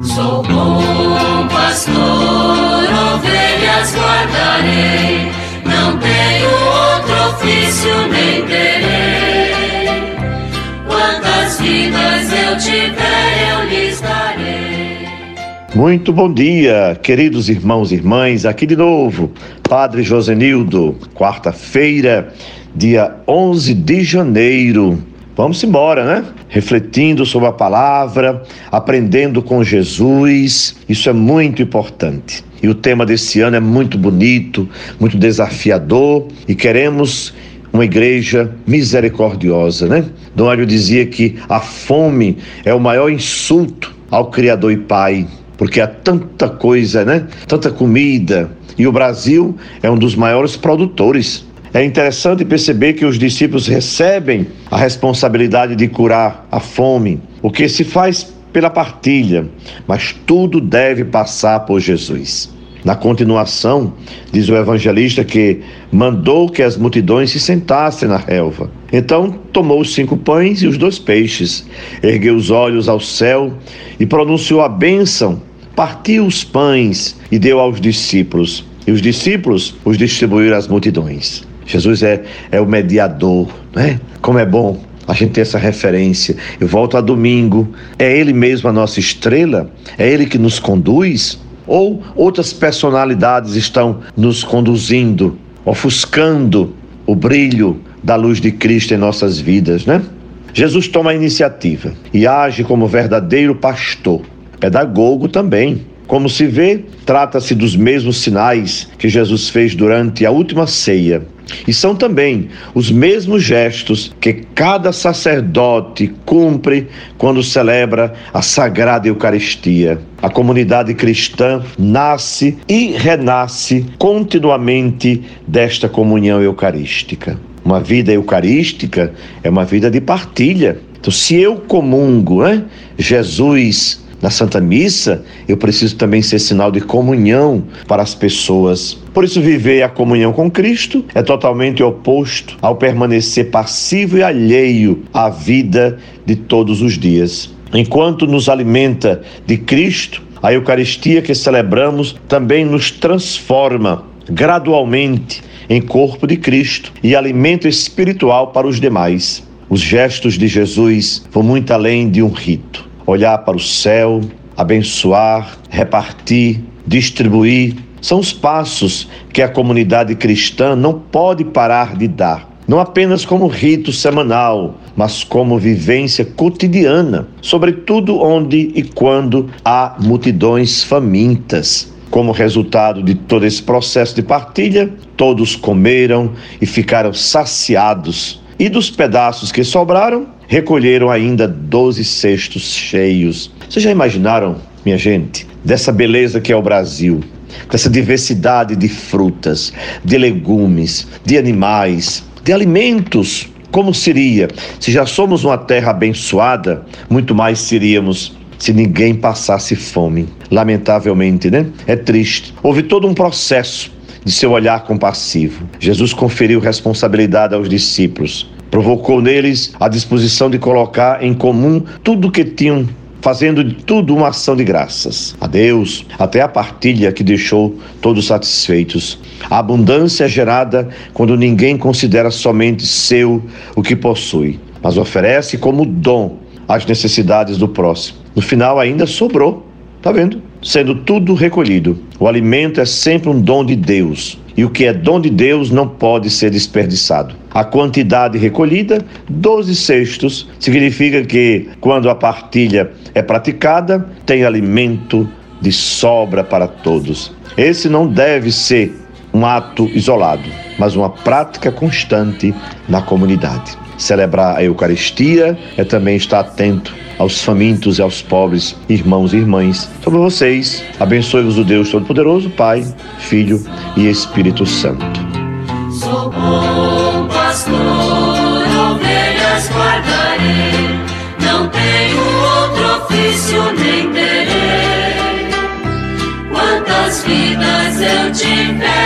Sou bom pastor, ovelhas guardarei, não tenho outro ofício nem terei. Quantas vidas eu tiver, eu lhes darei. Muito bom dia, queridos irmãos e irmãs, aqui de novo, Padre Josenildo, quarta-feira, dia 11 de janeiro Vamos embora, né? Refletindo sobre a palavra, aprendendo com Jesus, isso é muito importante. E o tema desse ano é muito bonito, muito desafiador e queremos uma igreja misericordiosa, né? Dom Mário dizia que a fome é o maior insulto ao Criador e Pai, porque há tanta coisa, né? Tanta comida. E o Brasil é um dos maiores produtores é interessante perceber que os discípulos recebem a responsabilidade de curar a fome, o que se faz pela partilha, mas tudo deve passar por Jesus. Na continuação, diz o evangelista que mandou que as multidões se sentassem na relva. Então tomou os cinco pães e os dois peixes, ergueu os olhos ao céu e pronunciou a bênção, partiu os pães e deu aos discípulos. E os discípulos os distribuíram às multidões. Jesus é, é o mediador, né? Como é bom a gente ter essa referência. Eu volto a domingo, é Ele mesmo a nossa estrela? É Ele que nos conduz? Ou outras personalidades estão nos conduzindo, ofuscando o brilho da luz de Cristo em nossas vidas, né? Jesus toma a iniciativa e age como verdadeiro pastor, pedagogo também. Como se vê, trata-se dos mesmos sinais que Jesus fez durante a última ceia e são também os mesmos gestos que cada sacerdote cumpre quando celebra a Sagrada Eucaristia. A comunidade cristã nasce e renasce continuamente desta comunhão eucarística. Uma vida eucarística é uma vida de partilha. Então, se eu comungo, né, Jesus na Santa Missa, eu preciso também ser sinal de comunhão para as pessoas. Por isso, viver a comunhão com Cristo é totalmente oposto ao permanecer passivo e alheio à vida de todos os dias. Enquanto nos alimenta de Cristo, a Eucaristia que celebramos também nos transforma gradualmente em corpo de Cristo e alimento espiritual para os demais. Os gestos de Jesus vão muito além de um rito olhar para o céu, abençoar, repartir, distribuir. São os passos que a comunidade cristã não pode parar de dar, não apenas como rito semanal, mas como vivência cotidiana, sobretudo onde e quando há multidões famintas. Como resultado de todo esse processo de partilha, todos comeram e ficaram saciados. E dos pedaços que sobraram, recolheram ainda doze cestos cheios. Vocês já imaginaram, minha gente, dessa beleza que é o Brasil? Dessa diversidade de frutas, de legumes, de animais, de alimentos. Como seria? Se já somos uma terra abençoada, muito mais seríamos se ninguém passasse fome. Lamentavelmente, né? É triste. Houve todo um processo de seu olhar compassivo. Jesus conferiu responsabilidade aos discípulos Provocou neles a disposição de colocar em comum tudo o que tinham fazendo de tudo uma ação de graças a Deus, até a partilha que deixou todos satisfeitos. A abundância é gerada quando ninguém considera somente seu o que possui, mas oferece como dom as necessidades do próximo. No final ainda sobrou, tá vendo? Sendo tudo recolhido. O alimento é sempre um dom de Deus e o que é dom de Deus não pode ser desperdiçado. A quantidade recolhida, 12 cestos, significa que quando a partilha é praticada, tem alimento de sobra para todos. Esse não deve ser um ato isolado, mas uma prática constante na comunidade. Celebrar a Eucaristia é também estar atento aos famintos e aos pobres, irmãos e irmãs. Sobre vocês, abençoe-vos o Deus Todo-Poderoso, Pai, Filho e Espírito Santo. Sou bom pastor, ovelhas guardarei, não tenho outro ofício nem terei. Quantas vidas eu tiver